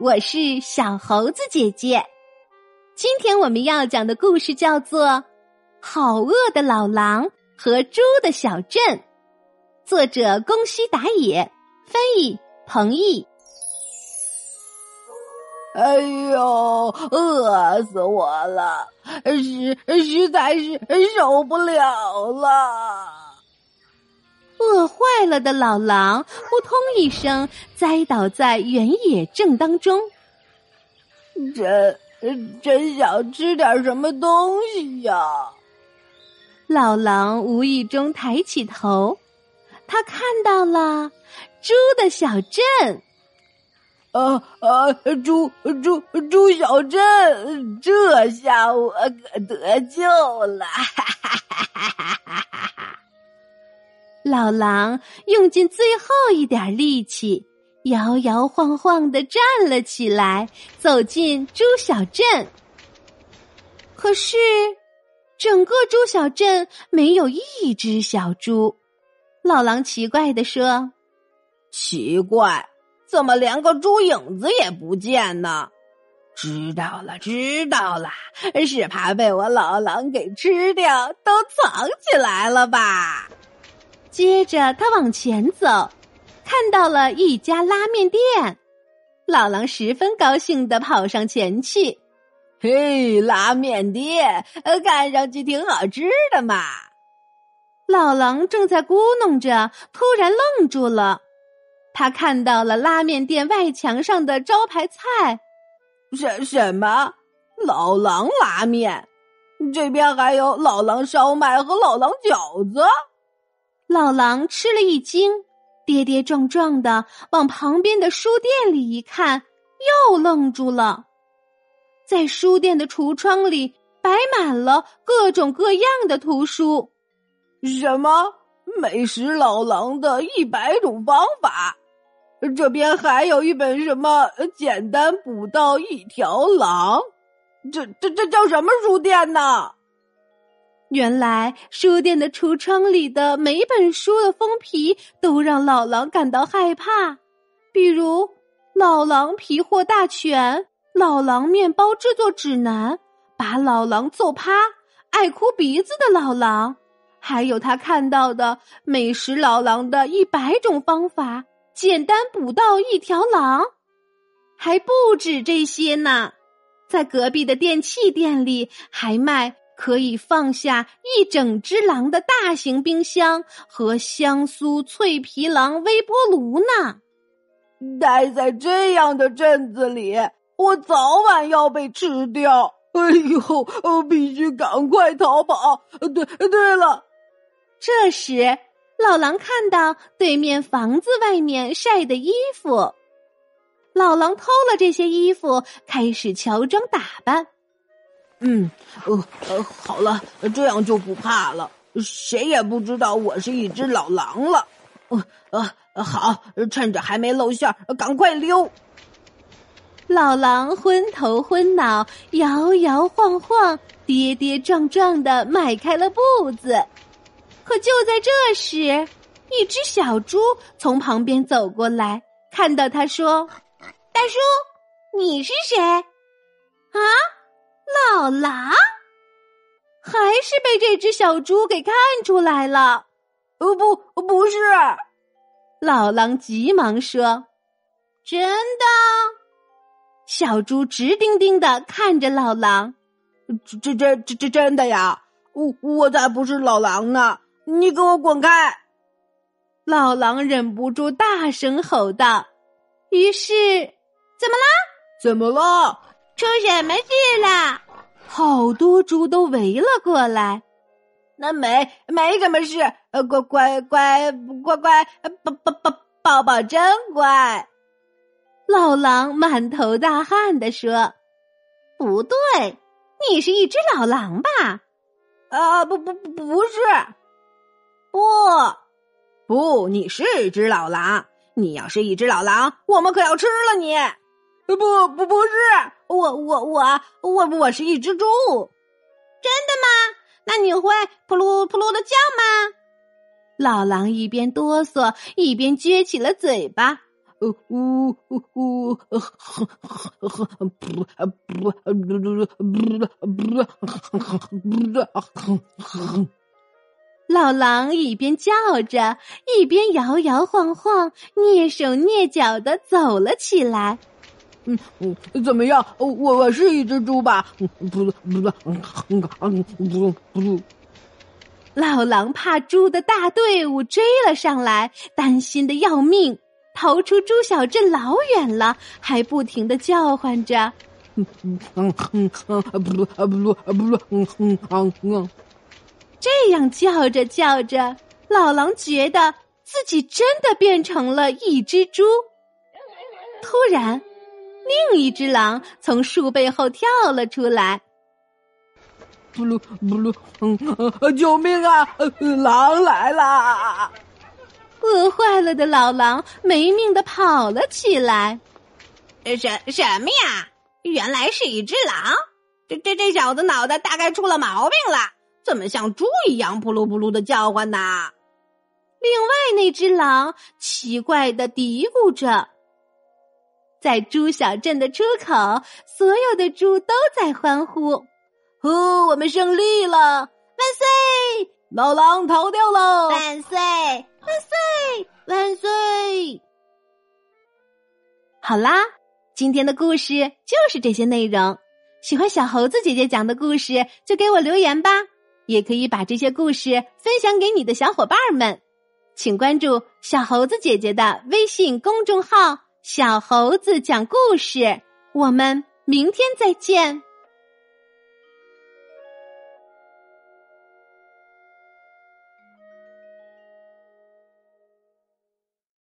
我是小猴子姐姐。今天我们要讲的故事叫做《好饿的老狼和猪的小镇》，作者宫西达也，翻译彭毅。哎呦，饿死我了，实实在是受不了了。饿坏了的老狼扑通一声栽倒在原野正当中。真真想吃点什么东西呀！老狼无意中抬起头，他看到了猪的小镇。啊啊！猪猪猪小镇，这下我可得救了！哈哈哈哈哈哈！老狼用尽最后一点力气，摇摇晃晃的站了起来，走进猪小镇。可是，整个猪小镇没有一只小猪。老狼奇怪的说：“奇怪，怎么连个猪影子也不见呢？”知道了，知道了，是怕被我老狼给吃掉，都藏起来了吧？接着，他往前走，看到了一家拉面店。老狼十分高兴的跑上前去：“嘿，拉面店，呃看上去挺好吃的嘛。”老狼正在咕哝着，突然愣住了。他看到了拉面店外墙上的招牌菜，什什么老狼拉面？这边还有老狼烧麦和老狼饺子。老狼吃了一惊，跌跌撞撞的往旁边的书店里一看，又愣住了。在书店的橱窗里摆满了各种各样的图书，什么美食老狼的一百种方法，这边还有一本什么简单捕到一条狼，这这这叫什么书店呢？原来书店的橱窗里的每本书的封皮都让老狼感到害怕，比如《老狼皮货大全》《老狼面包制作指南》《把老狼揍趴》《爱哭鼻子的老狼》，还有他看到的《美食老狼的一百种方法》《简单捕到一条狼》，还不止这些呢，在隔壁的电器店里还卖。可以放下一整只狼的大型冰箱和香酥脆皮狼微波炉呢。待在这样的镇子里，我早晚要被吃掉。哎呦，必须赶快逃跑！对，对了，这时老狼看到对面房子外面晒的衣服，老狼偷了这些衣服，开始乔装打扮。嗯，呃呃，好了，这样就不怕了，谁也不知道我是一只老狼了。呃呃，好，趁着还没露馅，赶快溜。老狼昏头昏脑，摇摇晃晃，跌跌撞撞的迈开了步子。可就在这时，一只小猪从旁边走过来，看到他说：“大叔，你是谁？啊？”老狼还是被这只小猪给看出来了。呃，不，不是。老狼急忙说：“真的。”小猪直盯盯的看着老狼：“这、这、这、这、这真的呀！我、我才不是老狼呢！你给我滚开！”老狼忍不住大声吼道。于是，怎么啦？怎么了？出什么事了？好多猪都围了过来。那没没什么事，呃，乖乖乖乖乖，宝宝宝宝宝真乖。老狼满头大汗的说：“不对，你是一只老狼吧？”啊，不不不，不是，不不，你是只老狼。你要是一只老狼，我们可要吃了你。不不不是，我我我我我是一只猪，真的吗？那你会扑噜扑噜的叫吗？老狼一边哆嗦一边撅起了嘴巴，呜呜呜呜，不不不不不不。老狼一边叫着，一边摇摇晃晃、蹑手蹑脚的走了起来。嗯嗯，怎么样？我我是一只猪吧？不不不不不。老狼怕猪的大队伍追了上来，担心的要命，逃出猪小镇老远了，还不停的叫唤着。嗯嗯嗯嗯嗯不不不不嗯嗯嗯嗯。这样叫着叫着，老狼觉得自己真的变成了一只猪。突然，另一只狼从树背后跳了出来。不噜不噜，嗯，救命啊！狼来啦！饿坏了的老狼没命的跑了起来。什什么呀？原来是一只狼！这这这小子脑袋大概出了毛病了。怎么像猪一样扑噜扑噜的叫唤呢？另外那只狼奇怪的嘀咕着。在猪小镇的出口，所有的猪都在欢呼：“哦，我们胜利了！万岁！老狼逃掉了！万岁！万岁！万岁！”好啦，今天的故事就是这些内容。喜欢小猴子姐姐讲的故事，就给我留言吧。也可以把这些故事分享给你的小伙伴们，请关注小猴子姐姐的微信公众号“小猴子讲故事”，我们明天再见。